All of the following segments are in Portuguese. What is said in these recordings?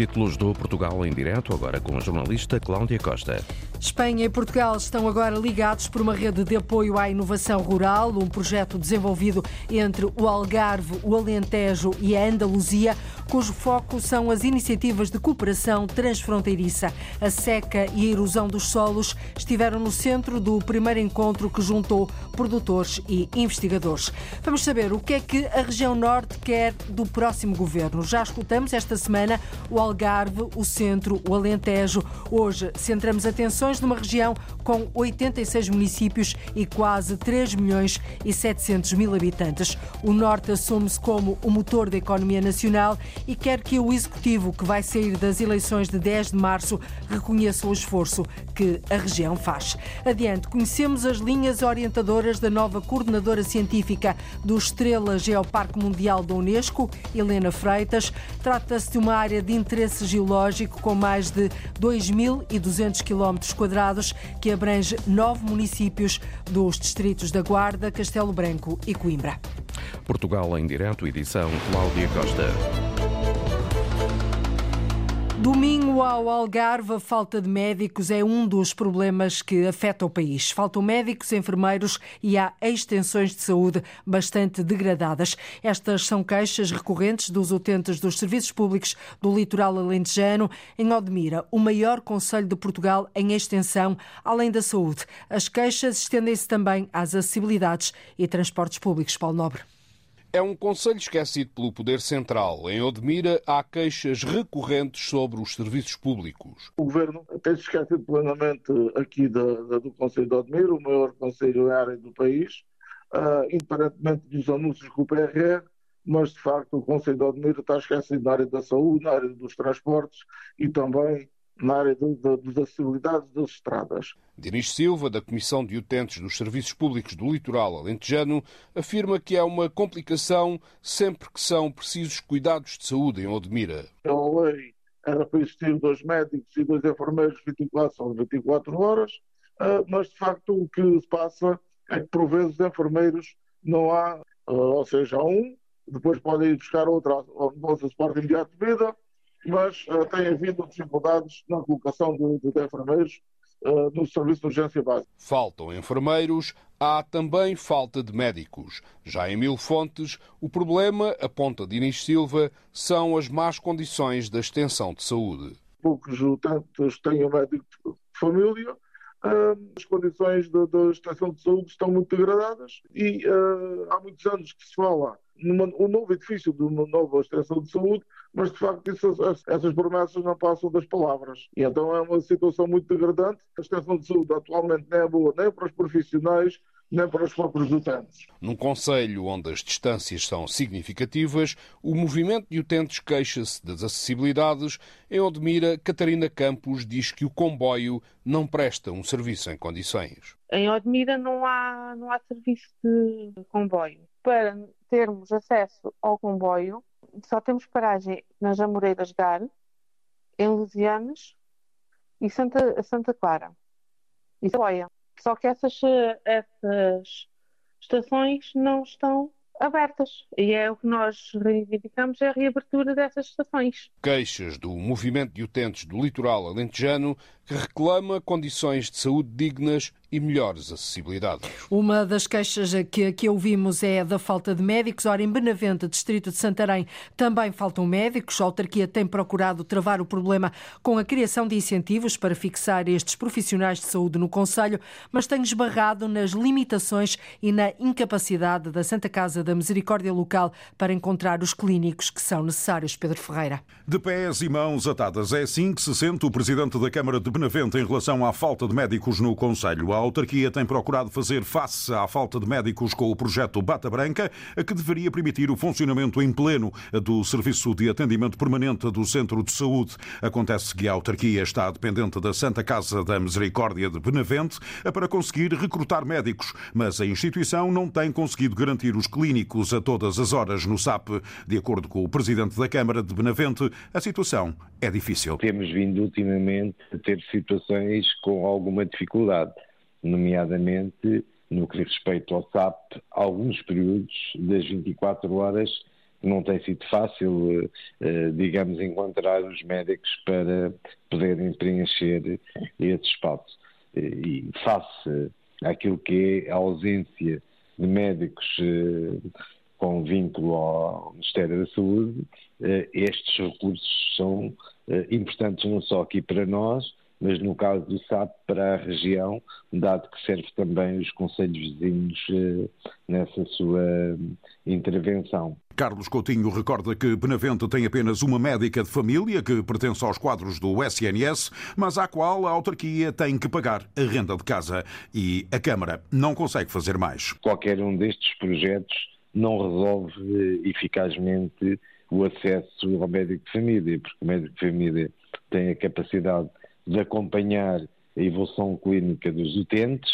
Títulos do Portugal em direto, agora com a jornalista Cláudia Costa. Espanha e Portugal estão agora ligados por uma rede de apoio à inovação rural, um projeto desenvolvido entre o Algarve, o Alentejo e a Andaluzia, cujo foco são as iniciativas de cooperação transfronteiriça. A seca e a erosão dos solos estiveram no centro do primeiro encontro que juntou produtores e investigadores. Vamos saber o que é que a região norte quer do próximo governo. Já escutamos esta semana o Algarve, o Centro, o Alentejo. Hoje centramos atenções numa região com 86 municípios e quase 3 milhões e 700 mil habitantes. O Norte assume-se como o motor da economia nacional e quer que o Executivo, que vai sair das eleições de 10 de março, reconheça o esforço que a região faz. Adiante, conhecemos as linhas orientadoras da nova coordenadora científica do Estrela Geoparque Mundial da Unesco, Helena Freitas. Trata-se de uma área de interesse geológico com mais de 2.200 quilómetros quadrados, que abrange nove municípios dos distritos da Guarda, Castelo Branco e Coimbra. Portugal em direto, edição Cláudia Costa. Domingo ao Algarve, a falta de médicos é um dos problemas que afeta o país. Faltam médicos, enfermeiros e há extensões de saúde bastante degradadas. Estas são queixas recorrentes dos utentes dos serviços públicos do litoral alentejano. Em Odmira, o maior conselho de Portugal em extensão, além da saúde. As queixas estendem-se também às acessibilidades e transportes públicos. Paulo Nobre. É um conselho esquecido pelo Poder Central. Em Odmira há queixas recorrentes sobre os serviços públicos. O Governo tem-se esquecido plenamente aqui da, do Conselho de Odmira, o maior conselho área do país, uh, independentemente dos anúncios com o PRR, mas de facto o Conselho de Odmira está esquecido na área da saúde, na área dos transportes e também na área das acessibilidades das estradas. Dinis Silva, da Comissão de Utentes dos Serviços Públicos do Litoral Alentejano, afirma que é uma complicação sempre que são precisos cuidados de saúde em Odmira. A lei era para existir dois médicos e dois enfermeiros 24 sobre 24 horas, ah, mas de facto o que se passa é que por vezes os enfermeiros não há, ah, ou seja, há um, depois podem ir buscar outra ao nosso suporte imediato de vida, mas uh, tem havido dificuldades na colocação de, enfermeiros uh, no serviço de urgência básica. Faltam enfermeiros, há também falta de médicos. Já em Mil Fontes, o problema, aponta Dinis Silva, são as más condições da extensão de saúde. Poucos utentes têm um médico de família, uh, as condições da, da extensão de saúde estão muito degradadas e há muitos anos que se fala numa, um novo edifício de uma nova extensão de saúde, mas de facto isso, essas promessas não passam das palavras. E então é uma situação muito degradante. A extensão de saúde atualmente não é boa nem para os profissionais, nem para os próprios utentes. Num conselho onde as distâncias são significativas, o movimento de utentes queixa-se das acessibilidades. Em Odmira, Catarina Campos diz que o comboio não presta um serviço em condições. Em Odmira não há, não há serviço de comboio. Para termos acesso ao comboio, só temos paragem nas Amoreiras Gar, em Lusianas e Santa, Santa Clara e Saboia. Só que essas, essas estações não estão abertas. E é o que nós reivindicamos, é a reabertura dessas estações. Queixas do movimento de utentes do litoral alentejano que reclama condições de saúde dignas e melhores acessibilidades. Uma das queixas que aqui ouvimos é da falta de médicos. Ora, em Benavente, distrito de Santarém, também faltam médicos. A autarquia tem procurado travar o problema com a criação de incentivos para fixar estes profissionais de saúde no Conselho, mas tem esbarrado nas limitações e na incapacidade da Santa Casa da Misericórdia Local para encontrar os clínicos que são necessários. Pedro Ferreira. De pés e mãos atadas. É assim que se sente o presidente da Câmara de Benavente em relação à falta de médicos no Conselho. A autarquia tem procurado fazer face à falta de médicos com o projeto Bata Branca, que deveria permitir o funcionamento em pleno do Serviço de Atendimento Permanente do Centro de Saúde. Acontece que a autarquia está dependente da Santa Casa da Misericórdia de Benavente para conseguir recrutar médicos, mas a instituição não tem conseguido garantir os clínicos a todas as horas no SAP. De acordo com o presidente da Câmara de Benavente, a situação é difícil. Temos vindo ultimamente a ter situações com alguma dificuldade, nomeadamente no que diz respeito ao SAP, alguns períodos das 24 horas não tem sido fácil, eh, digamos, encontrar os médicos para poderem preencher esse espaço. E face àquilo que é a ausência de médicos eh, com vínculo ao Ministério da Saúde, eh, estes recursos são importantes não só aqui para nós, mas no caso do SAP para a região, dado que serve também os conselhos vizinhos nessa sua intervenção. Carlos Coutinho recorda que Benavente tem apenas uma médica de família que pertence aos quadros do SNS, mas à qual a autarquia tem que pagar a renda de casa e a Câmara não consegue fazer mais. Qualquer um destes projetos não resolve eficazmente o acesso ao médico de família, porque o médico de família tem a capacidade de acompanhar a evolução clínica dos utentes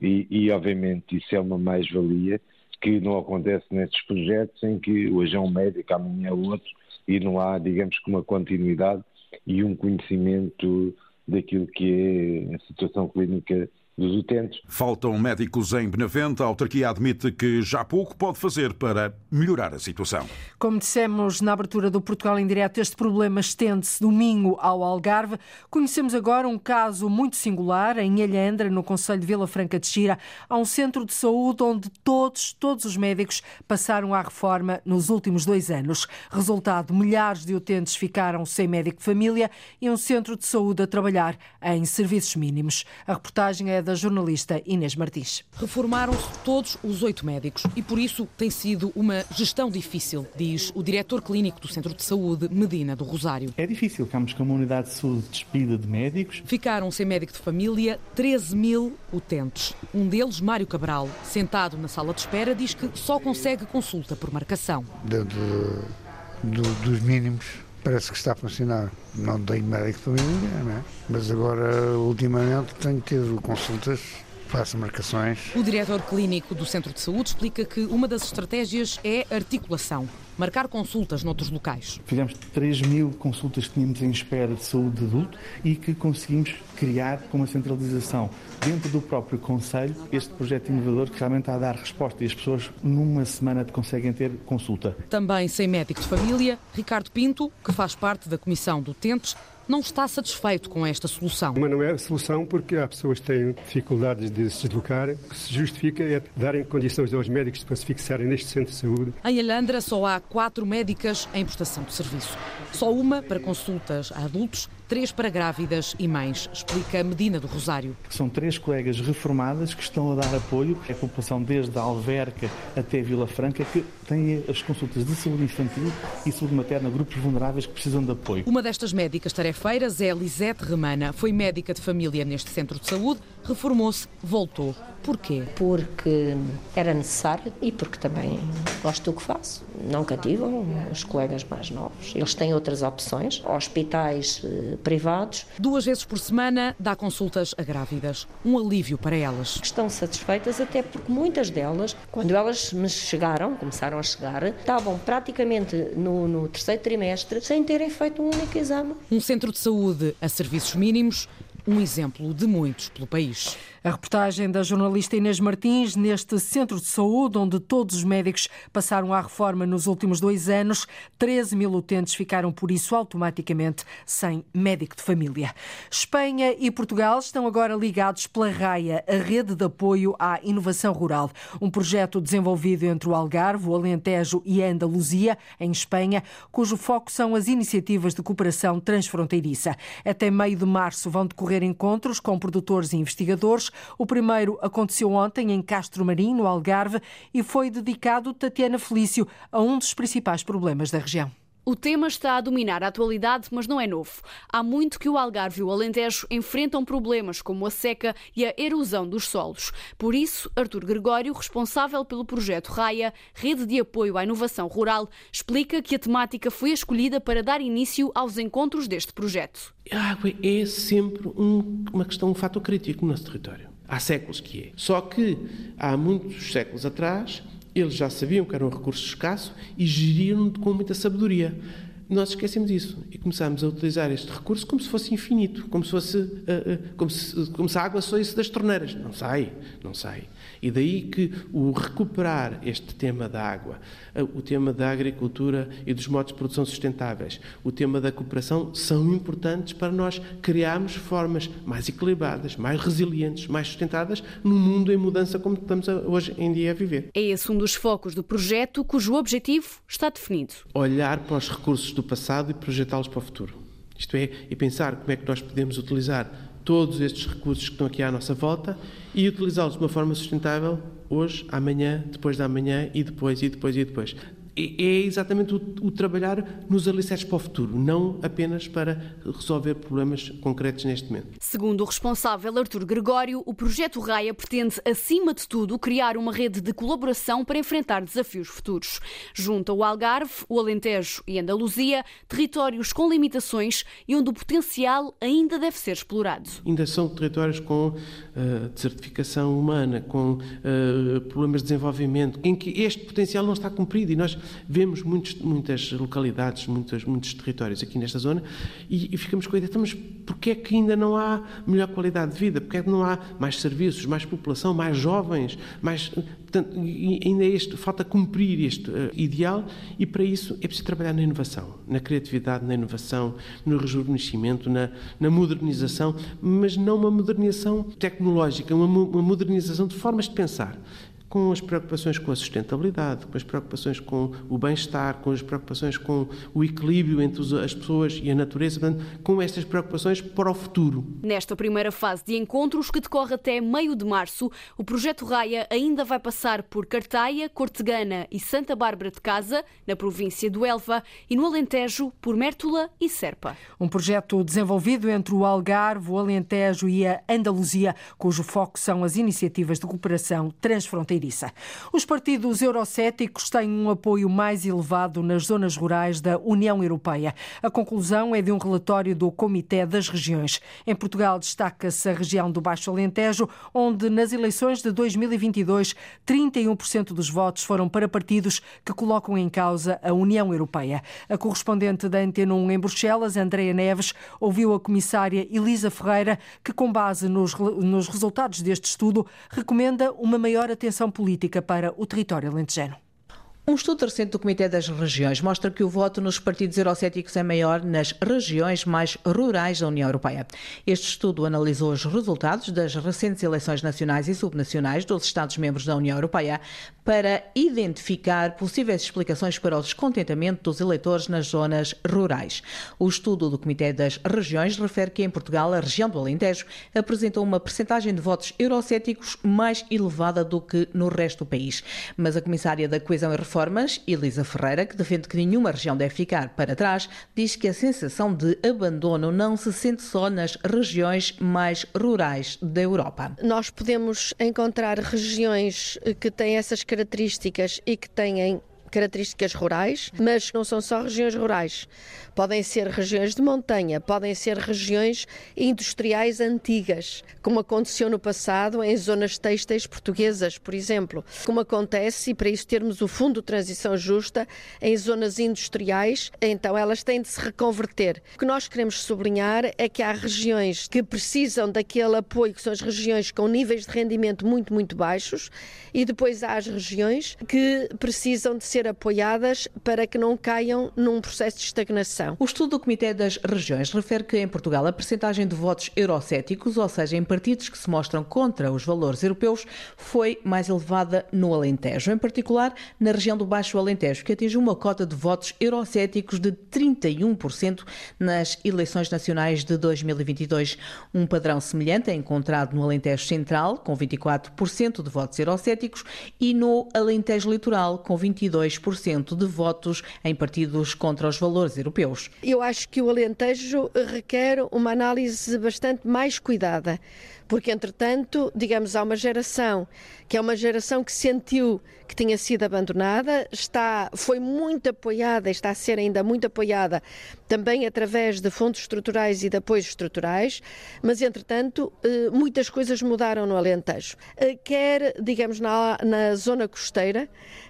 e, e obviamente, isso é uma mais-valia que não acontece nestes projetos em que hoje é um médico, amanhã é outro, e não há, digamos que, uma continuidade e um conhecimento daquilo que é a situação clínica dos utentes. Faltam médicos em Benavente. A autarquia admite que já pouco pode fazer para melhorar a situação. Como dissemos na abertura do Portugal em Direto, este problema estende-se domingo ao Algarve. Conhecemos agora um caso muito singular em Alhandra, no Conselho de Vila Franca de Xira. Há um centro de saúde onde todos, todos os médicos passaram à reforma nos últimos dois anos. Resultado, milhares de utentes ficaram sem médico de família e um centro de saúde a trabalhar em serviços mínimos. A reportagem é da da jornalista Inês Martins. Reformaram-se todos os oito médicos e por isso tem sido uma gestão difícil, diz o diretor clínico do Centro de Saúde, Medina do Rosário. É difícil, ficamos com uma unidade de saúde despida de médicos. Ficaram sem médico de família 13 mil utentes. Um deles, Mário Cabral, sentado na sala de espera, diz que só consegue consulta por marcação. De, de, de, dos mínimos parece que está a funcionar. Não tenho médico de família, mas agora, ultimamente, tenho tido consultas faço marcações. O diretor clínico do Centro de Saúde explica que uma das estratégias é articulação marcar consultas noutros locais. Fizemos 3 mil consultas que tínhamos em espera de saúde de adulto e que conseguimos criar com uma centralização dentro do próprio Conselho este projeto inovador que realmente está a dar resposta e as pessoas numa semana conseguem ter consulta. Também sem médico de família, Ricardo Pinto, que faz parte da Comissão do Tentes, não está satisfeito com esta solução. Mas não é a solução porque há pessoas que têm dificuldades de se deslocar. O que se justifica é darem condições aos médicos para se fixarem neste centro de saúde. Em Alhandra só há quatro médicas em prestação de serviço. Só uma para consultas a adultos três para grávidas e mães, explica Medina do Rosário. São três colegas reformadas que estão a dar apoio à população desde a Alverca até Vila Franca, que têm as consultas de saúde infantil e saúde materna, grupos vulneráveis que precisam de apoio. Uma destas médicas tarefeiras é Lisete Remana. Foi médica de família neste centro de saúde, reformou-se, voltou. Porquê? Porque era necessário e porque também gosto do que faço. Não cativam os colegas mais novos. Eles têm outras opções, hospitais eh, privados. Duas vezes por semana dá consultas a grávidas. Um alívio para elas. Estão satisfeitas até porque muitas delas, quando elas me chegaram, começaram a chegar, estavam praticamente no, no terceiro trimestre sem terem feito um único exame. Um centro de saúde a serviços mínimos um exemplo de muitos pelo país. A reportagem da jornalista Inês Martins neste centro de saúde, onde todos os médicos passaram à reforma nos últimos dois anos, 13 mil utentes ficaram por isso automaticamente sem médico de família. Espanha e Portugal estão agora ligados pela RAIA, a rede de apoio à inovação rural, um projeto desenvolvido entre o Algarve, o Alentejo e a Andaluzia, em Espanha, cujo foco são as iniciativas de cooperação transfronteiriça. Até meio de março vão decorrer encontros com produtores e investigadores o primeiro aconteceu ontem em Castro Marim, no Algarve, e foi dedicado, Tatiana Felício, a um dos principais problemas da região. O tema está a dominar a atualidade, mas não é novo. Há muito que o Algarve e o Alentejo enfrentam problemas como a seca e a erosão dos solos. Por isso, Artur Gregório, responsável pelo projeto RAIA, Rede de Apoio à Inovação Rural, explica que a temática foi escolhida para dar início aos encontros deste projeto. A água é sempre um, uma questão, um fator crítico no nosso território. Há séculos que é. Só que há muitos séculos atrás eles já sabiam que era um recurso escasso e geriram com muita sabedoria. nós esquecemos isso e começamos a utilizar este recurso como se fosse infinito, como se fosse uh, uh, como, se, como se a água saísse das torneiras. Não sai, não sai. E daí que o recuperar este tema da água, eh, o tema da agricultura e dos modos de produção sustentáveis, o tema da cooperação são importantes para nós criarmos formas mais equilibradas, mais resilientes, mais sustentadas num mundo em mudança como estamos hoje em dia a viver. É esse um dos focos do projeto, cujo objetivo está definido. Olhar para os recursos do passado e projetá-los para o futuro. Isto é, e pensar como é que nós podemos utilizar todos estes recursos que estão aqui à nossa volta e utilizá-los de uma forma sustentável hoje, amanhã, depois da manhã e depois e depois e depois é exatamente o, o, trabalhar nos alicerces para o futuro, não apenas para resolver problemas concretos neste momento. Segundo o responsável Artur Gregório, o projeto Raia pretende, acima de tudo, criar uma rede de colaboração para enfrentar desafios futuros. Junto ao Algarve, o Alentejo e Andaluzia, territórios com limitações e onde o potencial ainda deve ser explorado. Ainda são territórios com uh, desertificação humana, com uh, problemas de desenvolvimento, em que este potencial não está cumprido e nós vemos muitos, muitas localidades, muitos, muitos territórios aqui nesta zona e, e ficamos com a ideia, então, mas porquê é que ainda não há melhor qualidade de vida? Porquê é que não há mais serviços, mais população, mais jovens, mais... Portanto, ainda é este, falta cumprir este uh, ideal e para isso é preciso trabalhar na inovação, na criatividade, na inovação, no rejuvenescimento, na, na modernização, mas não uma modernização tecnológica, uma, uma modernização de formas de pensar com as preocupações com a sustentabilidade, com as preocupações com o bem-estar, com as preocupações com o equilíbrio entre as pessoas e a natureza, portanto, com estas preocupações para o futuro. Nesta primeira fase de encontros, que decorre até meio de março, o projeto Raia ainda vai passar por Cartaia, Cortegana e Santa Bárbara de Casa, na província do Elva, e no Alentejo, por Mértola e Serpa. Um projeto desenvolvido entre o Algarve, o Alentejo e a Andaluzia, cujo foco são as iniciativas de cooperação transfronteiriça os partidos eurocéticos têm um apoio mais elevado nas zonas rurais da União Europeia. A conclusão é de um relatório do Comitê das Regiões. Em Portugal destaca-se a região do Baixo Alentejo, onde nas eleições de 2022, 31% dos votos foram para partidos que colocam em causa a União Europeia. A correspondente da Antena 1 em Bruxelas, Andreia Neves, ouviu a comissária Elisa Ferreira, que, com base nos, nos resultados deste estudo, recomenda uma maior atenção política para o território alentejano. Um estudo recente do Comitê das Regiões mostra que o voto nos partidos eurocéticos é maior nas regiões mais rurais da União Europeia. Este estudo analisou os resultados das recentes eleições nacionais e subnacionais dos Estados-membros da União Europeia para identificar possíveis explicações para o descontentamento dos eleitores nas zonas rurais. O estudo do Comitê das Regiões refere que em Portugal a região do Alentejo apresentou uma percentagem de votos eurocéticos mais elevada do que no resto do país. Mas a comissária da Coesão e Reforma reformas, Elisa Ferreira, que defende que nenhuma região deve ficar para trás, diz que a sensação de abandono não se sente só nas regiões mais rurais da Europa. Nós podemos encontrar regiões que têm essas características e que têm características rurais, mas não são só regiões rurais. Podem ser regiões de montanha, podem ser regiões industriais antigas, como aconteceu no passado em zonas têxteis portuguesas, por exemplo. Como acontece, e para isso termos o Fundo de Transição Justa, em zonas industriais, então elas têm de se reconverter. O que nós queremos sublinhar é que há regiões que precisam daquele apoio, que são as regiões com níveis de rendimento muito, muito baixos, e depois há as regiões que precisam de ser apoiadas para que não caiam num processo de estagnação. O estudo do Comitê das Regiões refere que em Portugal a percentagem de votos eurocéticos, ou seja, em partidos que se mostram contra os valores europeus, foi mais elevada no Alentejo, em particular na região do Baixo Alentejo, que atinge uma cota de votos eurocéticos de 31% nas eleições nacionais de 2022. Um padrão semelhante é encontrado no Alentejo Central, com 24% de votos eurocéticos, e no Alentejo Litoral, com 22% de votos em partidos contra os valores europeus. Eu acho que o Alentejo requer uma análise bastante mais cuidada, porque entretanto, digamos, há uma geração que é uma geração que sentiu que tinha sido abandonada, está, foi muito apoiada e está a ser ainda muito apoiada também através de fundos estruturais e de apoios estruturais, mas entretanto eh, muitas coisas mudaram no Alentejo. Eh, quer, digamos, na, na zona costeira,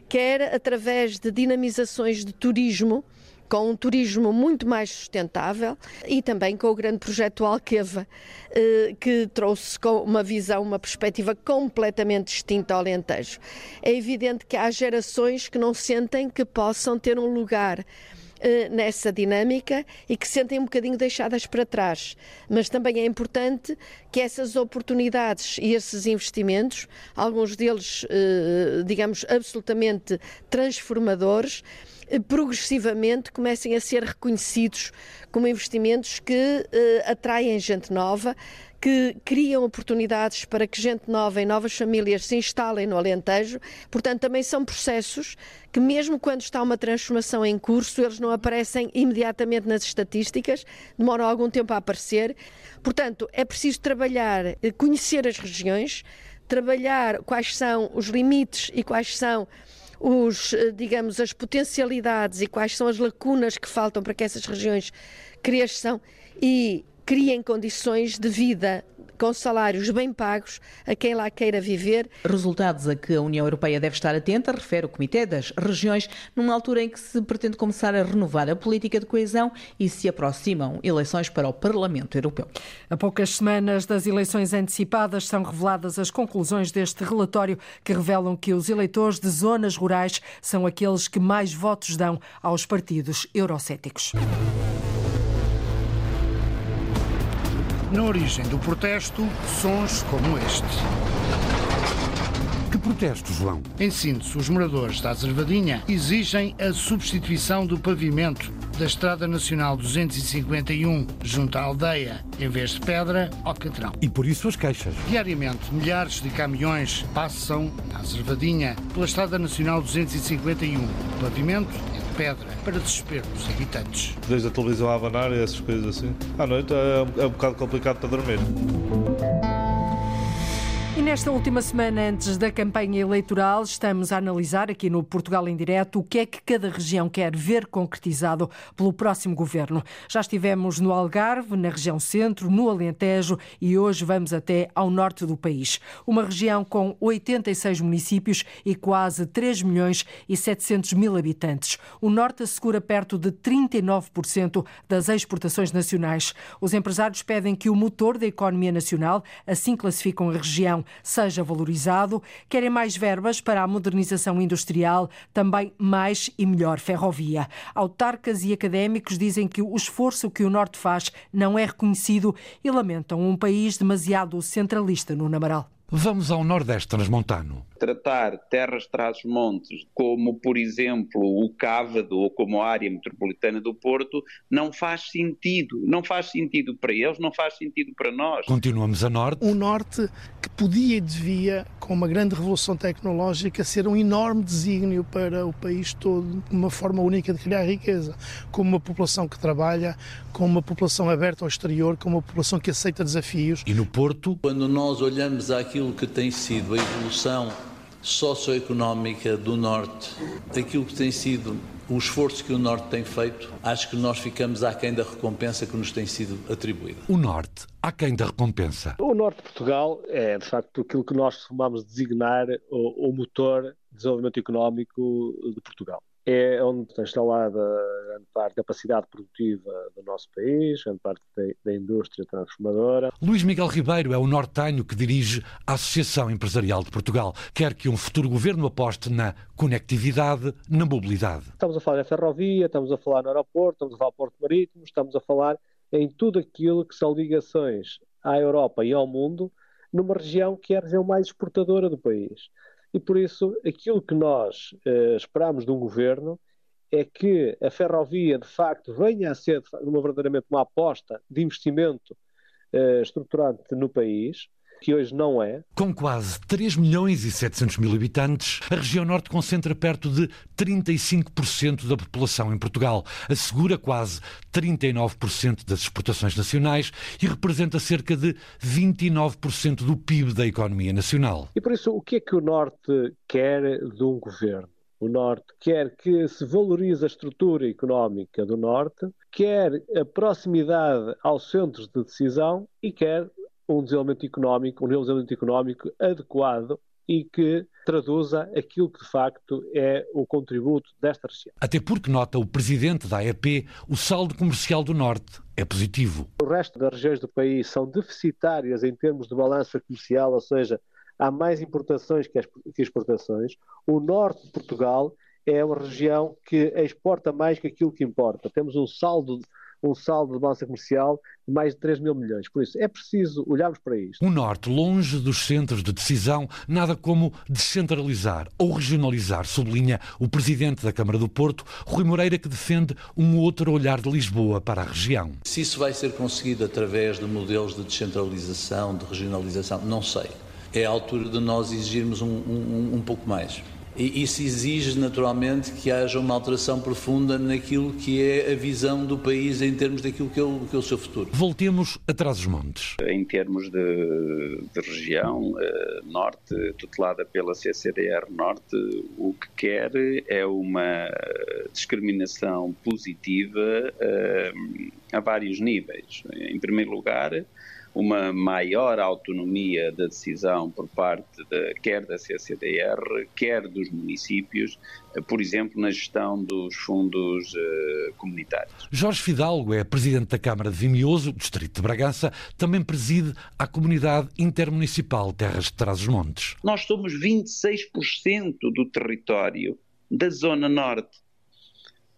quer através de dinamizações de turismo com um turismo muito mais sustentável e também com o grande projeto Alqueva, eh, que trouxe uma visão, uma perspectiva completamente distinta ao Alentejo. É evidente que há gerações que não sentem que possam ter um lugar eh, nessa dinâmica e que se sentem um bocadinho deixadas para trás. Mas também é importante que essas oportunidades e esses investimentos, alguns deles, eh, digamos, absolutamente transformadores, progressivamente comecem a ser reconhecidos como investimentos que atraem gente nova, que criam oportunidades para que gente nova e novas famílias se instalem no Alentejo. Portanto, também são processos que, mesmo quando está uma transformação em curso, eles não aparecem imediatamente nas estatísticas, demoram algum tempo a aparecer. Portanto, é preciso trabalhar, eh, conhecer as regiões, trabalhar quais são os limites e quais são os, eh, digamos, as potencialidades e quais são as lacunas que faltam para que essas regiões cresçam e criem condições de vida com salários bem pagos a quem lá queira viver. Resultados a que a União Europeia deve estar atenta, refere o Comitê das Regiões, numa altura em que se pretende começar a renovar a política de coesão e se aproximam eleições para o Parlamento Europeu. A poucas semanas das eleições antecipadas são reveladas as conclusões deste relatório que revelam que os eleitores de zonas rurais são aqueles que mais votos dão aos partidos eurocéticos. Na origem do protesto, sons como este. Que protesto, João? Em síntese, os moradores da Azervadinha exigem a substituição do pavimento da Estrada Nacional 251 junto à aldeia, em vez de pedra, alcatrão. E por isso as queixas. Diariamente, milhares de caminhões passam na Azervadinha pela Estrada Nacional 251. O pavimento é pedra para desespero dos habitantes. Desde a televisão a abanar e essas coisas assim. À noite é, é um bocado complicado para dormir. Nesta última semana, antes da campanha eleitoral, estamos a analisar aqui no Portugal em Direto o que é que cada região quer ver concretizado pelo próximo governo. Já estivemos no Algarve, na região centro, no Alentejo e hoje vamos até ao norte do país. Uma região com 86 municípios e quase 3 milhões e 700 mil habitantes. O norte assegura perto de 39% das exportações nacionais. Os empresários pedem que o motor da economia nacional, assim classificam a região, seja valorizado. Querem mais verbas para a modernização industrial, também mais e melhor ferrovia. Autarcas e académicos dizem que o esforço que o Norte faz não é reconhecido e lamentam um país demasiado centralista no Namaral. Vamos ao Nordeste Transmontano tratar terras trás-montes como, por exemplo, o Cávado ou como a área metropolitana do Porto, não faz sentido. Não faz sentido para eles, não faz sentido para nós. Continuamos a norte. Um norte que podia e devia, com uma grande revolução tecnológica, ser um enorme desígnio para o país todo, uma forma única de criar riqueza, com uma população que trabalha, com uma população aberta ao exterior, com uma população que aceita desafios. E no Porto? Quando nós olhamos aquilo que tem sido a evolução socioeconómica do Norte, aquilo que tem sido o esforço que o Norte tem feito, acho que nós ficamos aquém da recompensa que nos tem sido atribuída. O Norte, aquém da recompensa. O Norte de Portugal é, de facto, aquilo que nós tomamos designar o, o motor de desenvolvimento económico de Portugal é onde está instalada grande parte da capacidade produtiva do nosso país, grande parte da, indústria transformadora. Luís Miguel Ribeiro é o nortenho que dirige a Associação Empresarial de Portugal. Quer que um futuro governo aposte na conectividade, na mobilidade. Estamos a falar em ferrovia, estamos a falar no aeroporto, estamos a falar porto marítimo, estamos a falar em tudo aquilo que são ligações à Europa e ao mundo, numa região que é a região mais exportadora do país. E por isso, aquilo que nós uh, esperamos de um governo é que a ferrovia, de facto, venha a ser uma, verdadeiramente uma aposta de investimento uh, estruturante no país, que hoje não é. Com quase 3 milhões e 700 mil habitantes, a região norte concentra perto de 35% da população em Portugal, assegura quase 39% das exportações nacionais e representa cerca de 29% do PIB da economia nacional. E por isso, o que é que o norte quer de um governo? O Norte quer que se valorize a estrutura económica do Norte, quer a proximidade aos centros de decisão e quer um desenvolvimento económico, um desenvolvimento económico adequado e que traduza aquilo que de facto é o contributo desta região. Até porque, nota o presidente da AEP, o saldo comercial do Norte é positivo. O resto das regiões do país são deficitárias em termos de balança comercial, ou seja, há mais importações que exportações. O Norte de Portugal é uma região que exporta mais que aquilo que importa. Temos um saldo um saldo de balança comercial de mais de 3 mil milhões. Por isso, é preciso olharmos para isto. O Norte, longe dos centros de decisão, nada como descentralizar ou regionalizar, sublinha o presidente da Câmara do Porto, Rui Moreira, que defende um outro olhar de Lisboa para a região. Se isso vai ser conseguido através de modelos de descentralização, de regionalização, não sei. É a altura de nós exigirmos um, um, um pouco mais. E isso exige naturalmente que haja uma alteração profunda naquilo que é a visão do país em termos daquilo que é o, que é o seu futuro. Voltemos atrás dos montes. Em termos de, de região uh, norte, tutelada pela CCDR Norte, o que quer é uma discriminação positiva uh, a vários níveis. Em primeiro lugar, uma maior autonomia da decisão por parte de, quer da CCDR, quer dos municípios, eh, por exemplo, na gestão dos fundos uh, comunitários. Jorge Fidalgo é presidente da Câmara de Vimioso, distrito de Bragança, também preside a comunidade intermunicipal Terras de Trás-os-Montes. Nós somos 26% do território da Zona Norte.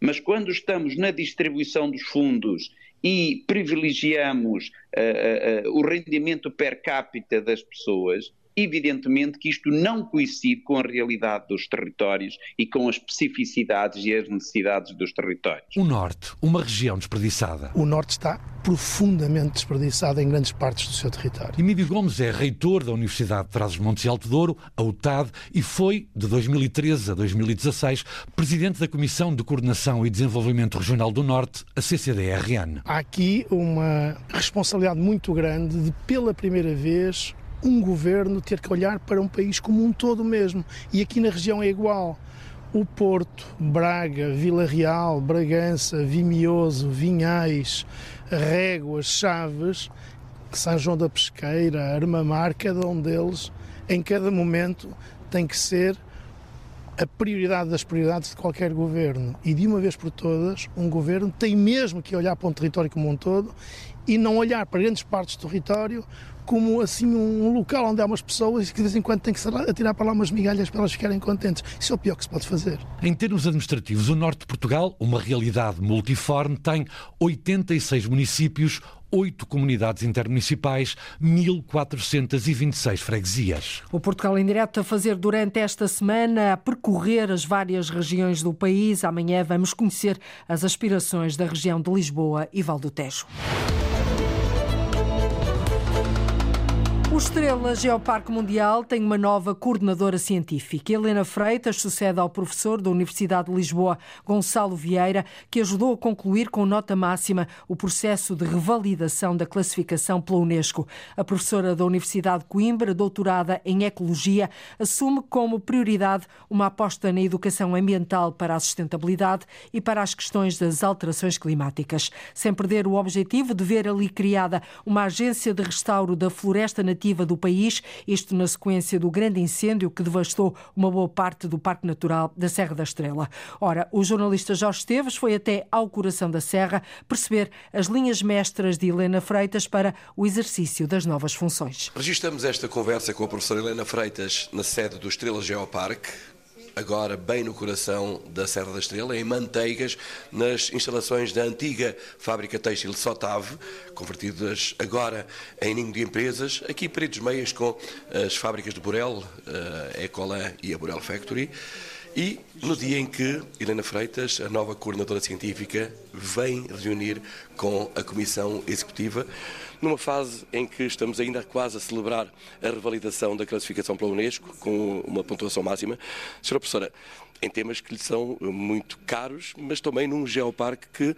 Mas quando estamos na distribuição dos fundos e privilegiamos uh, uh, o rendimento per capita das pessoas, evidentemente que isto não coincide com a realidade dos territórios e com as especificidades e as necessidades dos territórios. O Norte, uma região desperdiçada. O Norte está profundamente desperdiçado em grandes partes do seu território. Emílio Gomes é reitor da Universidade de Trás-os-Montes e Alto Douro, a UTAD, e foi, de 2013 a 2016, presidente da Comissão de Coordenação e Desenvolvimento Regional do Norte, a CCDRN. Há aqui uma responsabilidade muito grande de, pela primeira vez, um governo ter que olhar para um país como um todo mesmo. E aqui na região é igual. O Porto, Braga, Vila Real, Bragança, Vimioso, Vinhais, Réguas, Chaves, São João da Pesqueira, Armamar, cada um deles, em cada momento, tem que ser a prioridade das prioridades de qualquer governo. E de uma vez por todas, um governo tem mesmo que olhar para um território como um todo e não olhar para grandes partes do território como assim um local onde há umas pessoas que de vez em quando tem que atirar para lá umas migalhas para elas ficarem contentes. Isso é o pior que se pode fazer. Em termos administrativos, o norte de Portugal, uma realidade multiforme, tem 86 municípios, oito comunidades intermunicipais, 1.426 freguesias. O Portugal em direto a fazer durante esta semana, a percorrer as várias regiões do país. Amanhã vamos conhecer as aspirações da região de Lisboa e Val do Tejo. O Estrela Geoparque Mundial tem uma nova coordenadora científica. Helena Freitas sucede ao professor da Universidade de Lisboa, Gonçalo Vieira, que ajudou a concluir com nota máxima o processo de revalidação da classificação pela Unesco. A professora da Universidade de Coimbra, doutorada em Ecologia, assume como prioridade uma aposta na educação ambiental para a sustentabilidade e para as questões das alterações climáticas, sem perder o objetivo de ver ali criada uma agência de restauro da floresta nativa do país, isto na sequência do grande incêndio que devastou uma boa parte do Parque Natural da Serra da Estrela. Ora, o jornalista Jorge Esteves foi até ao coração da Serra perceber as linhas mestras de Helena Freitas para o exercício das novas funções. Registramos esta conversa com a professora Helena Freitas na sede do Estrela Geoparque, agora bem no coração da Serra da Estrela, em Manteigas, nas instalações da antiga fábrica têxtil Sotave, convertidas agora em ninho de empresas, aqui paredes meias com as fábricas de Borel, a Ecolan e a Borel Factory. E no dia em que Helena Freitas, a nova coordenadora científica, vem reunir com a Comissão Executiva, numa fase em que estamos ainda quase a celebrar a revalidação da classificação pela Unesco, com uma pontuação máxima. Senhora Professora, em temas que lhe são muito caros, mas também num geoparque que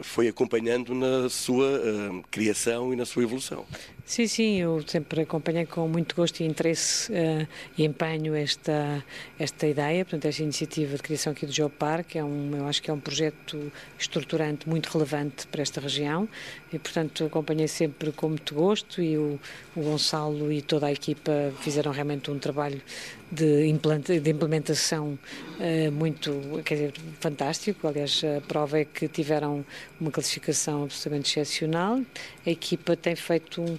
foi acompanhando na sua uh, criação e na sua evolução. Sim, sim, eu sempre acompanhei com muito gosto e interesse uh, e empenho esta, esta ideia, portanto, esta iniciativa de criação aqui do Geoparque, é um, eu acho que é um projeto estruturante muito relevante para esta região e, portanto, acompanhei sempre com muito gosto e o, o Gonçalo e toda a equipa fizeram realmente um trabalho de, de implementação uh, muito, quer dizer, fantástico. Aliás, a prova é que tiveram uma classificação absolutamente excepcional. A equipa tem feito um,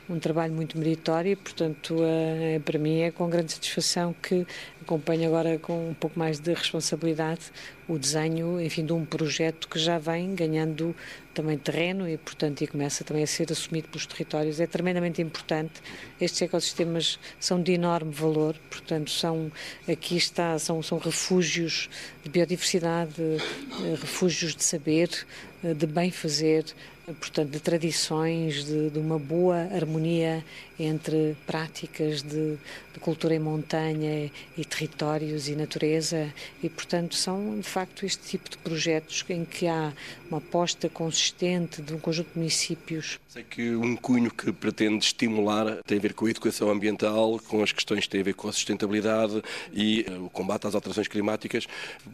um trabalho muito meritório portanto, uh, para mim é com grande satisfação que acompanho agora com um pouco mais de responsabilidade o desenho, enfim, de um projeto que já vem ganhando também terreno e, portanto, e começa também a ser assumido pelos territórios. É tremendamente importante. Estes ecossistemas são de enorme valor, portanto, são aqui está são são refúgios de biodiversidade, eh, refúgios de saber, eh, de bem fazer, portanto, de tradições, de, de uma boa harmonia entre práticas de, de, cultura em montanha e territórios e natureza. E, portanto, são de facto este tipo de projetos em que há uma aposta consistente de um conjunto de municípios. Sei que um cunho que pretende estimular tem a ver com a educação ambiental, com as questões que têm a ver com a sustentabilidade e eh, o combate às alterações climáticas.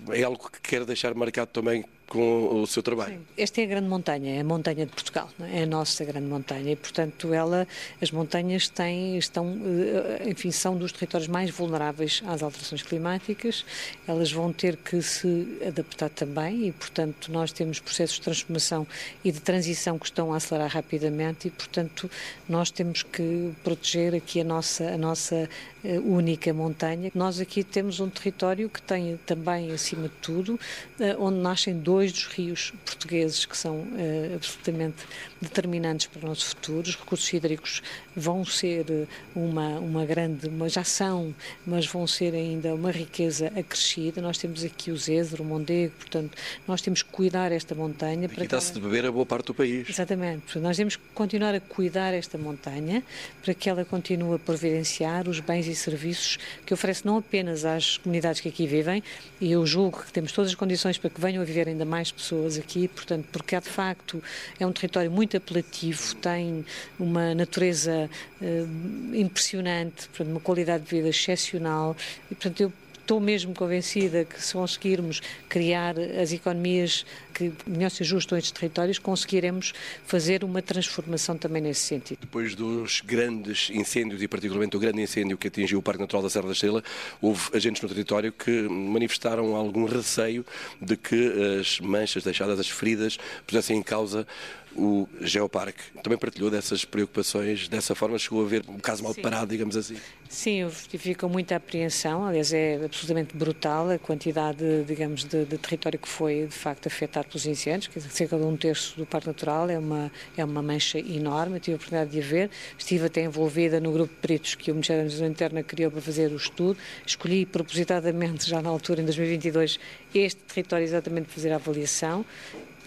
É algo que quer deixar marcado também com o seu trabalho. Sim. Esta é a grande montanha, é a montanha de Portugal, é? é a nossa grande montanha e, portanto, ela, as montanhas têm, estão, eh, enfim, são dos territórios mais vulneráveis às alterações climáticas. Elas vão ter que se adaptar também e, portanto, nós temos processos de transformação e de transição que estão a acelerar rapidamente e, portanto, nós temos que proteger aqui a nossa, a nossa única montanha. Nós aqui temos um território que tem também, acima de tudo, eh, onde nascem dois dos rios portugueses que são uh, absolutamente determinantes para o nosso futuro. Os recursos hídricos vão ser uma, uma grande, uma, já são, mas vão ser ainda uma riqueza acrescida. Nós temos aqui o Zézer, o Mondego, portanto, nós temos que cuidar esta montanha. E está-se de beber a boa parte do país. Exatamente. Portanto, nós temos que continuar a cuidar esta montanha para que ela continue a providenciar os bens e serviços que oferece não apenas às comunidades que aqui vivem, e eu julgo que temos todas as condições para que venham a viver ainda mais pessoas aqui, portanto, porque há de facto é um território muito apelativo, tem uma natureza uh, impressionante, portanto, uma qualidade de vida excepcional, e portanto eu estou mesmo convencida que se conseguirmos criar as economias que melhor se ajustam estes territórios, conseguiremos fazer uma transformação também nesse sentido. Depois dos grandes incêndios e particularmente o grande incêndio que atingiu o Parque Natural da Serra da Estrela, houve agentes no território que manifestaram algum receio de que as manchas deixadas, as feridas, pusessem em causa o Geoparque também partilhou dessas preocupações, dessa forma chegou a ver um caso mal parado, digamos assim. Sim, com muita apreensão, aliás é absolutamente brutal a quantidade, digamos, de, de território que foi de facto afetado pelos incêndios, que cerca de um terço do Parque Natural é uma, é uma mancha enorme, tive a oportunidade de a ver, estive até envolvida no grupo de peritos que o Ministério da Administração Interna criou para fazer o estudo, escolhi propositadamente já na altura, em 2022, este território exatamente para fazer a avaliação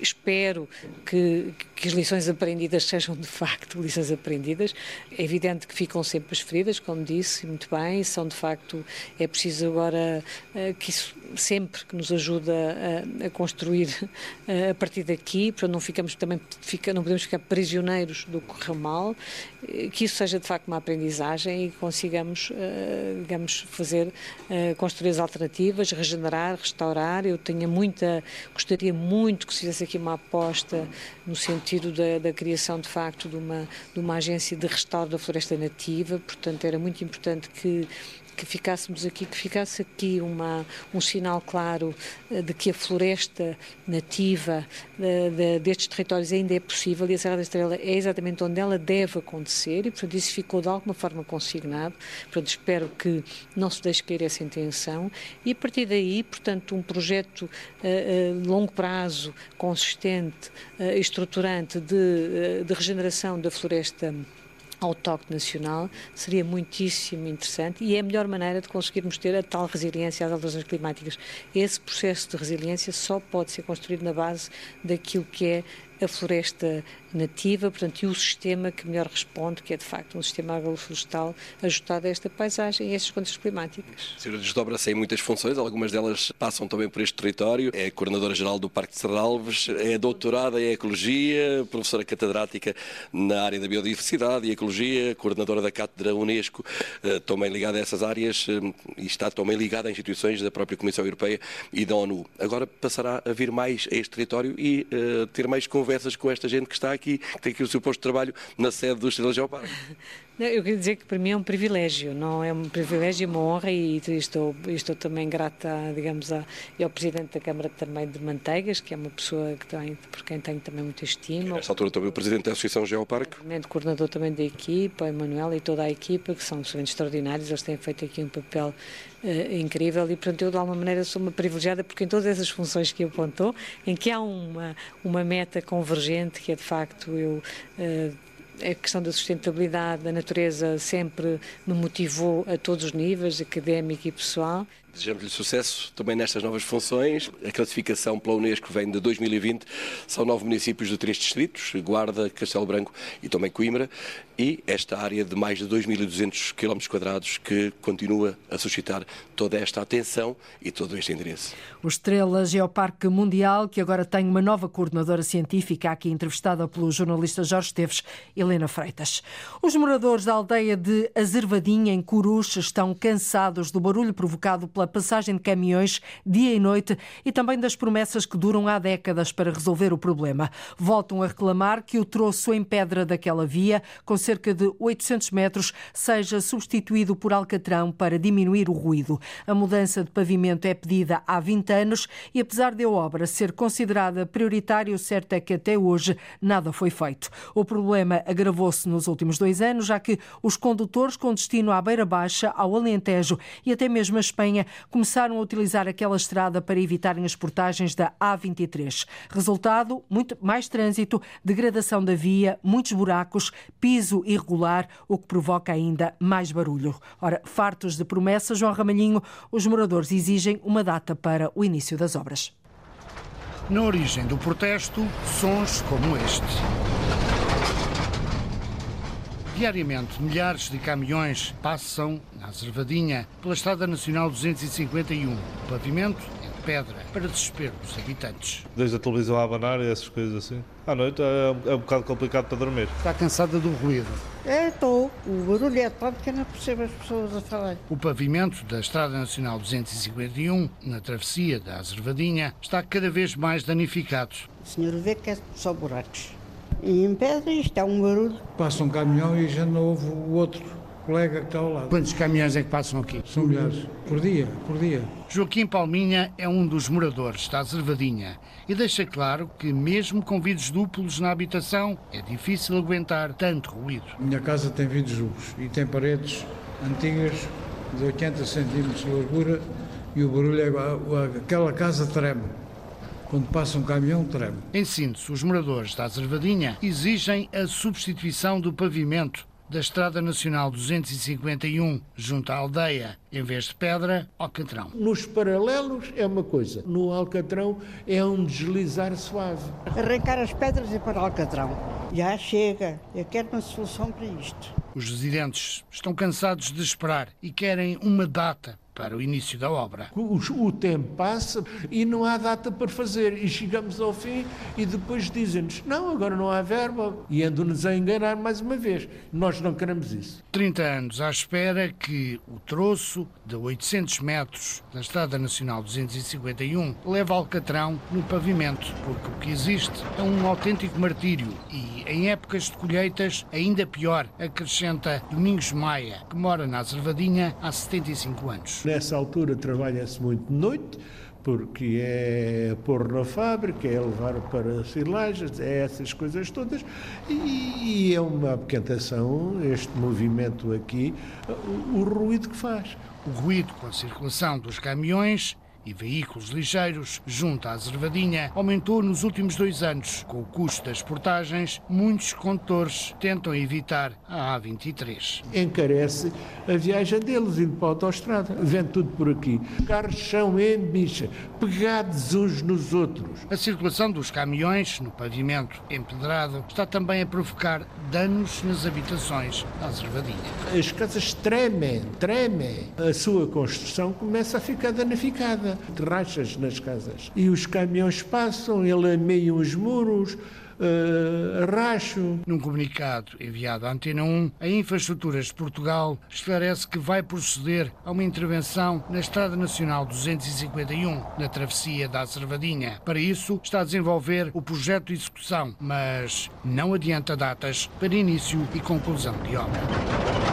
espero que, que as lições aprendidas sejam de facto lições aprendidas. É evidente que ficam sempre as feridas, como disse muito bem, são de facto, é preciso agora uh, que isso sempre que nos ajuda a, a construir uh, a partir daqui, para não ficamos também, fica, não podemos ficar prisioneiros do que correu mal, eh, que isso seja de facto uma aprendizagem e consigamos, uh, digamos, fazer, construir as alternativas, regenerar, restaurar. Eu tenho muita, gostaria muito que se fizesse aqui uma aposta no sentido da, da, criação, de facto, de uma, de uma agência de restauro da floresta nativa. Portanto, era muito importante que que ficássemos aqui, que ficasse aqui uma, um sinal claro eh, de que a floresta nativa de, de, destes territórios ainda é possível e a Serra da Estrela é exatamente onde ela deve acontecer e, portanto, isso ficou de alguma forma consignado. Portanto, espero que não se deixe cair essa intenção e, a partir daí, portanto, um projeto a uh, uh, longo prazo, consistente, uh, estruturante de, de regeneração da floresta autóctone nacional seria muitíssimo interessante e é a melhor maneira de conseguirmos ter a tal resiliência às alterações climáticas. Esse processo de resiliência só pode ser construído na base daquilo que é a floresta nativa, portanto, e o sistema que melhor responde, que é de facto um sistema agroflorestal ajustado a esta paisagem e a estas condições climáticas. A senhora desdobra-se em muitas funções, algumas delas passam também por este território. É coordenadora-geral do Parque de Serralves, é doutorada em Ecologia, professora catedrática na área da Biodiversidade e Ecologia, coordenadora da Cátedra Unesco, eh, também ligada a essas áreas eh, e está também ligada a instituições da própria Comissão Europeia e da ONU. Agora passará a vir mais a este território e uh, ter mais conversas com esta gente que está aqui, que tem aqui o seu posto de trabalho na sede do Estrela Geoparque. Eu quero dizer que para mim é um privilégio, não é um privilégio, é uma honra e estou, estou também grata, digamos, a, ao Presidente da Câmara também de Manteigas, que é uma pessoa que tem, por quem tenho também muita estima. Nesta altura também o Presidente da Associação Geoparque. O coordenador também da equipa, Emanuel e toda a equipa, que são absolutamente extraordinários, eles têm feito aqui um papel uh, incrível e, portanto, eu de alguma maneira sou uma privilegiada porque em todas essas funções que apontou, em que há uma, uma meta convergente, que é de facto eu... Uh, a questão da sustentabilidade da natureza sempre me motivou a todos os níveis, académico e pessoal. Desejamos-lhe sucesso também nestas novas funções. A classificação pela Unesco vem de 2020. São nove municípios de três distritos, Guarda, Castelo Branco e também Coimbra. E esta área de mais de 2.200 km que continua a suscitar toda esta atenção e todo este interesse. O Estrela Geoparque Mundial, que agora tem uma nova coordenadora científica, aqui entrevistada pelo jornalista Jorge Esteves, Helena Freitas. Os moradores da aldeia de Azervadinha, em Coruche, estão cansados do barulho provocado pela passagem de caminhões dia e noite e também das promessas que duram há décadas para resolver o problema. Voltam a reclamar que o troço em pedra daquela via, com cerca de 800 metros, seja substituído por alcatrão para diminuir o ruído. A mudança de pavimento é pedida há 20 anos e, apesar de a obra ser considerada prioritária, o certo é que até hoje nada foi feito. O problema agravou-se nos últimos dois anos, já que os condutores com destino à Beira Baixa, ao Alentejo e até mesmo a Espanha começaram a utilizar aquela estrada para evitarem as portagens da A23. Resultado: muito mais trânsito, degradação da via, muitos buracos, piso irregular, o que provoca ainda mais barulho. Ora, fartos de promessas, João Ramalhinho, os moradores exigem uma data para o início das obras. Na origem do protesto, sons como este. Diariamente, milhares de caminhões passam na Azervadinha pela Estrada Nacional 251. O pavimento é de pedra, para desespero dos habitantes. Desde a televisão a abanar e essas coisas assim. À noite é, é um bocado complicado para dormir. Está cansada do ruído? É, estou. O barulho é tanto que não percebo as pessoas a falar. O pavimento da Estrada Nacional 251, na travessia da Azervadinha, está cada vez mais danificado. O senhor vê que é só buracos. E em pedra isto é um barulho. Passa um caminhão e já não houve o outro colega que está ao lado. Quantos caminhões é que passam aqui? São milhares. Por dia, por dia. Joaquim Palminha é um dos moradores da Azervadinha e deixa claro que, mesmo com vidros duplos na habitação, é difícil aguentar tanto ruído. Minha casa tem vidros duplos e tem paredes antigas de 80 centímetros de largura e o barulho é. aquela casa treme. Quando passa um caminhão, treme. Em síntese, os moradores da Azervadinha exigem a substituição do pavimento da Estrada Nacional 251 junto à aldeia, em vez de pedra, alcatrão. Nos paralelos é uma coisa, no alcatrão é um deslizar suave. Arrancar as pedras e para o alcatrão. Já chega, eu quero uma solução para isto. Os residentes estão cansados de esperar e querem uma data para o início da obra. O, o, tempo passa e não há data para fazer. E chegamos ao fim e depois dizem-nos: não, agora não há verba. E andam-nos a enganar mais uma vez. Nós não queremos isso. 30 anos à espera que o troço de 800 metros da Estrada Nacional 251 leve Alcatrão no pavimento, porque o que existe é um autêntico martírio e, em épocas de colheitas, ainda pior, acrescenta Domingos Maia, que mora na Azervadinha há 75 anos. Nessa altura trabalha-se muito de noite, porque é pôr na fábrica, é levar para silagens, é essas coisas todas, e, é uma apoquentação, este movimento aqui, o, o ruído que faz. O ruído com a circulação dos caminhões e veículos ligeiros, junto à Zervadinha, aumentou nos últimos dois anos. Com o custo das portagens, muitos condutores tentam evitar a A23. Encarece a viagem deles indo para a autostrada. Vem tudo por aqui. Carros são em bicha, pegados uns nos outros. A circulação dos caminhões no pavimento empedrado está também a provocar danos nas habitações da Zervadinha. As casas tremem, tremem. A sua construção começa a ficar danificada. Rachas nas casas. E os caminhões passam, ele ameia os muros, uh, racho. Num comunicado enviado à Antena 1, a Infraestruturas de Portugal esclarece que vai proceder a uma intervenção na Estrada Nacional 251, na travessia da Acervadinha. Para isso, está a desenvolver o projeto de execução, mas não adianta datas para início e conclusão de obra.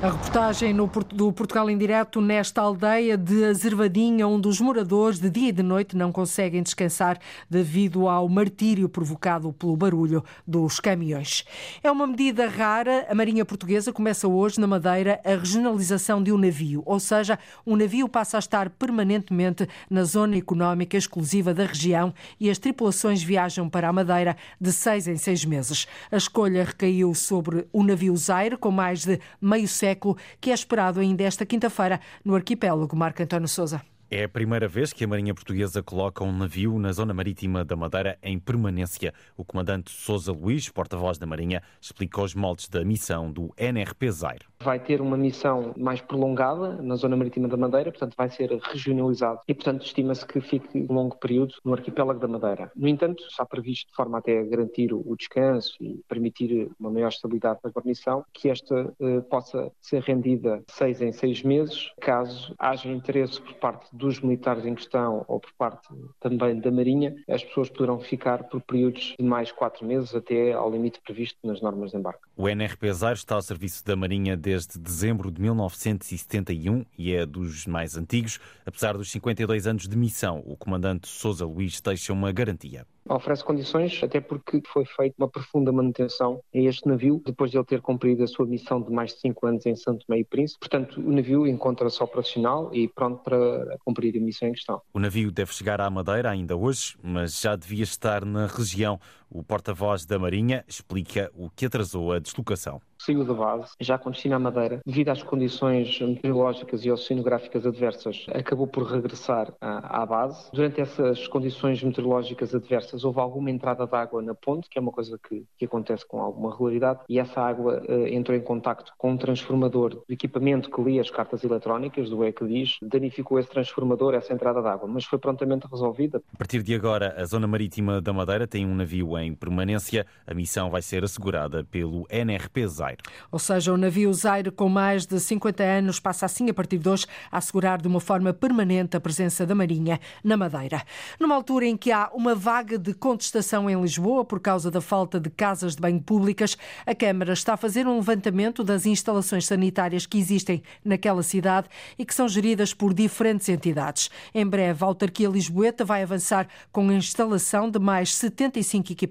A reportagem no, do Portugal em Direto nesta aldeia de Azervadinha, onde os moradores de dia e de noite não conseguem descansar devido ao martírio provocado pelo barulho dos caminhões. É uma medida rara. A Marinha Portuguesa começa hoje na Madeira a regionalização de um navio, ou seja, um navio passa a estar permanentemente na zona económica exclusiva da região e as tripulações viajam para a Madeira de seis em seis meses. A escolha recaiu sobre o navio Zaire, com mais de meio século século, que é esperado ainda esta quinta-feira no arquipélago. Marco António Souza. É a primeira vez que a Marinha Portuguesa coloca um navio na zona marítima da Madeira em permanência. O comandante Sousa Luís, porta-voz da Marinha, explica os moldes da missão do NRP Zaire. Vai ter uma missão mais prolongada na zona marítima da Madeira, portanto vai ser regionalizado e, portanto, estima-se que fique um longo período no arquipélago da Madeira. No entanto, está previsto de forma até a garantir o descanso e permitir uma maior estabilidade da guarnição, que esta eh, possa ser rendida seis em seis meses, caso haja interesse por parte dos militares em questão ou por parte também da Marinha, as pessoas poderão ficar por períodos de mais quatro meses até ao limite previsto nas normas de embarque. O NRP Zaire está ao serviço da Marinha desde dezembro de 1971 e é dos mais antigos. Apesar dos 52 anos de missão, o comandante Sousa Luís deixa uma garantia oferece condições, até porque foi feita uma profunda manutenção a este navio, depois de ele ter cumprido a sua missão de mais de 5 anos em Santo Meio Príncipe. Portanto, o navio encontra-se operacional e pronto para cumprir a missão em questão. O navio deve chegar à Madeira ainda hoje, mas já devia estar na região. O porta-voz da Marinha explica o que atrasou a deslocação saiu da base, já com destino à Madeira, devido às condições meteorológicas e oceanográficas adversas, acabou por regressar à, à base. Durante essas condições meteorológicas adversas, houve alguma entrada de água na ponte, que é uma coisa que, que acontece com alguma regularidade, e essa água uh, entrou em contacto com um transformador do equipamento que lia as cartas eletrónicas, do ECDIS, danificou esse transformador, essa entrada de água, mas foi prontamente resolvida. A partir de agora, a zona marítima da Madeira tem um navio em permanência. A missão vai ser assegurada pelo NRP Zaire. Ou seja, o navio Zaire, com mais de 50 anos, passa assim, a partir de hoje, a assegurar de uma forma permanente a presença da Marinha na Madeira. Numa altura em que há uma vaga de contestação em Lisboa por causa da falta de casas de banho públicas, a Câmara está a fazer um levantamento das instalações sanitárias que existem naquela cidade e que são geridas por diferentes entidades. Em breve, a autarquia lisboeta vai avançar com a instalação de mais 75 equipamentos,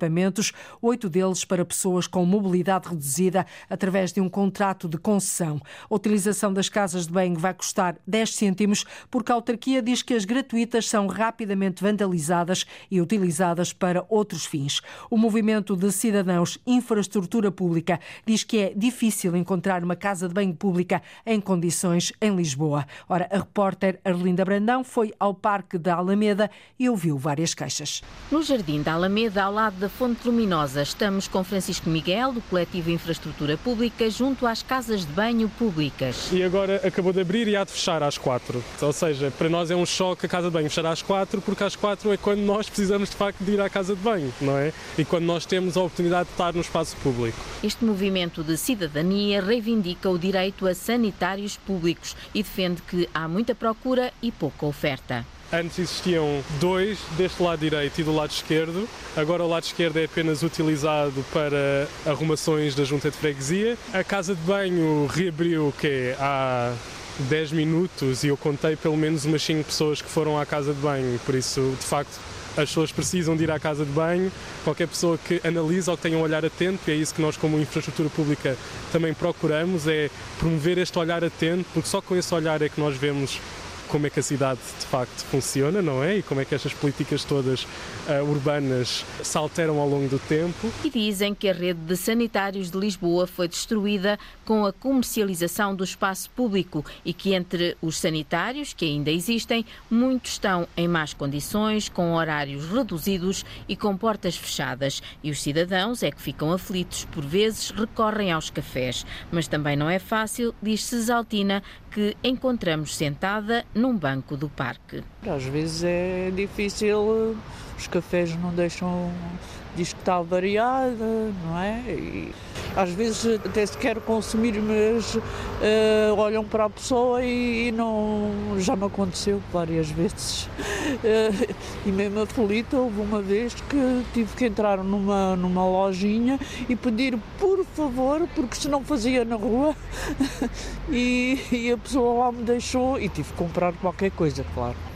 oito deles para pessoas com mobilidade reduzida, através de um contrato de concessão. A utilização das casas de banho vai custar 10 cêntimos, porque a autarquia diz que as gratuitas são rapidamente vandalizadas e utilizadas para outros fins. O movimento de cidadãos Infraestrutura Pública diz que é difícil encontrar uma casa de banho pública em condições em Lisboa. Ora, a repórter Arlinda Brandão foi ao Parque da Alameda e ouviu várias queixas. No Jardim da Alameda, ao lado da Fonte Luminosa, estamos com Francisco Miguel, do Coletivo Infraestrutura Pública junto às casas de banho públicas. E agora acabou de abrir e há de fechar às quatro. Ou seja, para nós é um choque a casa de banho fechar às quatro, porque às quatro é quando nós precisamos de facto de ir à casa de banho, não é? E quando nós temos a oportunidade de estar no espaço público. Este movimento de cidadania reivindica o direito a sanitários públicos e defende que há muita procura e pouca oferta. Antes existiam dois deste lado direito e do lado esquerdo. Agora o lado esquerdo é apenas utilizado para arrumações da junta de freguesia. A casa de banho reabriu que há 10 minutos e eu contei pelo menos umas 5 pessoas que foram à casa de banho. Por isso, de facto, as pessoas precisam de ir à casa de banho. Qualquer pessoa que analisa ou que tenha um olhar atento, e é isso que nós, como infraestrutura pública, também procuramos, é promover este olhar atento, porque só com esse olhar é que nós vemos como é que a cidade de facto funciona, não é? E como é que estas políticas todas uh, urbanas se alteram ao longo do tempo. E dizem que a rede de sanitários de Lisboa foi destruída com a comercialização do espaço público e que entre os sanitários que ainda existem, muitos estão em más condições, com horários reduzidos e com portas fechadas. E os cidadãos é que ficam aflitos, por vezes recorrem aos cafés. Mas também não é fácil, diz Cesaltina, que encontramos sentada num banco do parque. Às vezes é difícil, os cafés não deixam diz que está variada, não é? E às vezes até se quer consumir, mas uh, olham para a pessoa e, e, não. Já me aconteceu várias vezes. Uh, e mesmo aflita, houve uma vez que tive que entrar numa, numa lojinha e pedir por favor, porque se não fazia na rua, e, e a pessoa lá me deixou e tive que comprar qualquer coisa, claro.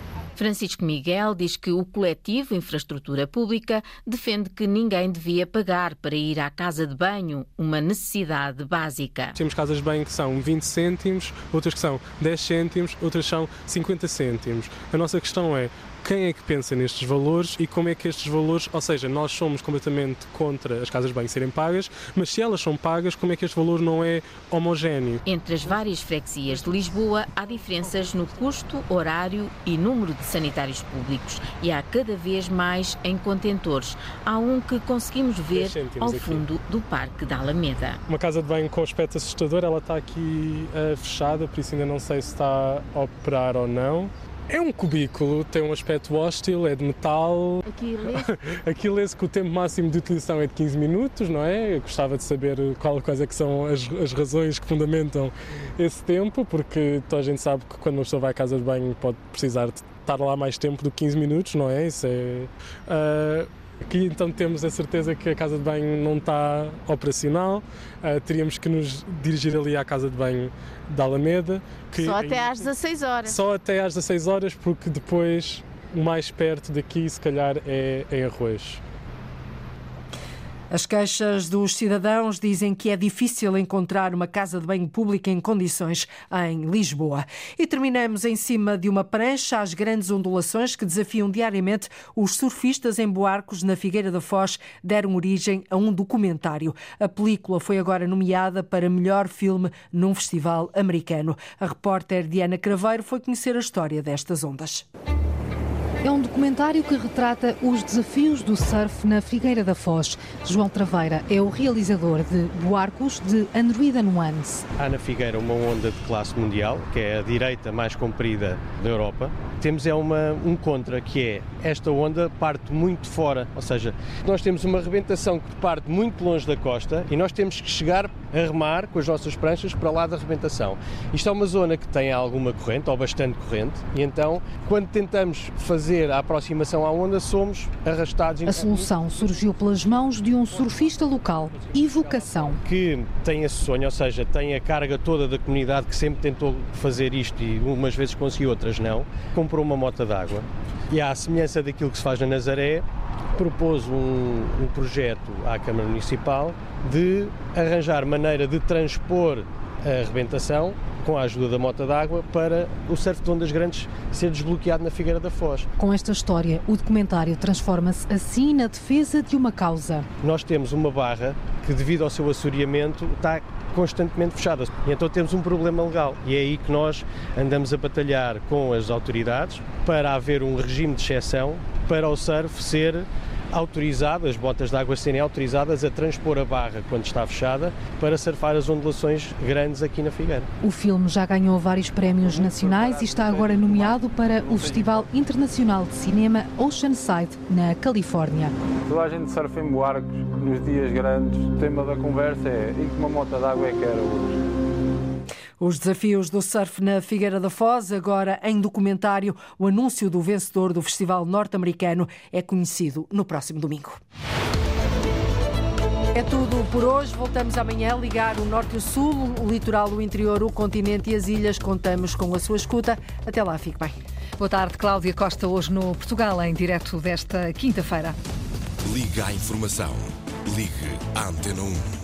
Francisco Miguel diz que o coletivo Infraestrutura Pública defende que ninguém devia pagar para ir à casa de banho, uma necessidade básica. Temos casas de banho que são 20 cêntimos, outras que são 10 cêntimos, outras são 50 cêntimos. A nossa questão é quem é que pensa nestes valores e como é que estes valores, ou seja, nós somos completamente contra as casas de banho serem pagas, mas se elas são pagas, como é que este valor não é homogéneo? Entre as várias freguesias de Lisboa há diferenças no custo, horário e número de sanitários públicos e há cada vez mais em contentores. Há um que conseguimos ver ao fundo aqui. do Parque da Alameda. Uma casa de banho com aspecto assustador, ela está aqui uh, fechada, por isso ainda não sei se está a operar ou não. É um cubículo, tem um aspecto hostil, é de metal. Aqui lê-se. Aqui lê-se que o tempo máximo de utilização é de 15 minutos, não é? Eu gostava de saber qual, quais é que são as, as razões que fundamentam esse tempo, porque toda a gente sabe que quando uma pessoa vai à casa de banho pode precisar de estar lá mais tempo do que 15 minutos, não é? Isso é. Uh, Aqui então temos a certeza que a casa de banho não está operacional, uh, teríamos que nos dirigir ali à casa de banho da Alameda. Que só até às 16 horas. Só até às 16 horas, porque depois o mais perto daqui se calhar é em Arroz. As queixas dos cidadãos dizem que é difícil encontrar uma casa de banho pública em condições em Lisboa. E terminamos em cima de uma prancha às grandes ondulações que desafiam diariamente os surfistas em Boarcos, na Figueira da Foz, deram origem a um documentário. A película foi agora nomeada para melhor filme num festival americano. A repórter Diana Craveiro foi conhecer a história destas ondas. É um documentário que retrata os desafios do surf na Figueira da Foz. João Traveira é o realizador de Boarcos de Androida Nuance. Há na Figueira uma onda de classe mundial, que é a direita mais comprida da Europa. Temos é uma, um contra, que é esta onda parte muito fora, ou seja, nós temos uma rebentação que parte muito longe da costa e nós temos que chegar a remar com as nossas pranchas para lá da rebentação. Isto é uma zona que tem alguma corrente, ou bastante corrente, e então, quando tentamos fazer fazer a aproximação à onda, somos arrastados. A solução surgiu pelas mãos de um surfista local, Evocação. Que tem esse sonho, ou seja, tem a carga toda da comunidade que sempre tentou fazer isto e umas vezes conseguiu, outras não. Comprou uma moto d'água e, à semelhança daquilo que se faz na Nazaré, propôs um, um projeto à Câmara Municipal de arranjar maneira de transpor a arrebentação com a ajuda da mota d'água para o surf de ondas grandes ser desbloqueado na Figueira da Foz. Com esta história, o documentário transforma-se assim na defesa de uma causa. Nós temos uma barra que, devido ao seu assoreamento, está constantemente fechada. E então temos um problema legal. E é aí que nós andamos a batalhar com as autoridades para haver um regime de exceção para o surf ser autorizado, as botas de água serem autorizadas a transpor a barra quando está fechada para surfar as ondulações grandes aqui na Figueira. O filme já ganhou vários prémios nacionais e está agora nomeado para o Festival Internacional de Cinema Oceanside, na Califórnia. Toda a gente surfa em barcos nos dias grandes, o tema da conversa é e que uma moto de água é que era hoje. Os desafios do surf na Figueira da Foz, agora em documentário, o anúncio do vencedor do Festival Norte-Americano é conhecido no próximo domingo. É tudo por hoje. Voltamos amanhã a ligar o norte e o sul, o litoral, o interior, o continente e as ilhas. Contamos com a sua escuta. Até lá, fique bem. Boa tarde, Cláudia Costa, hoje no Portugal, em direto desta quinta-feira. Liga à informação. Ligue à Antena 1.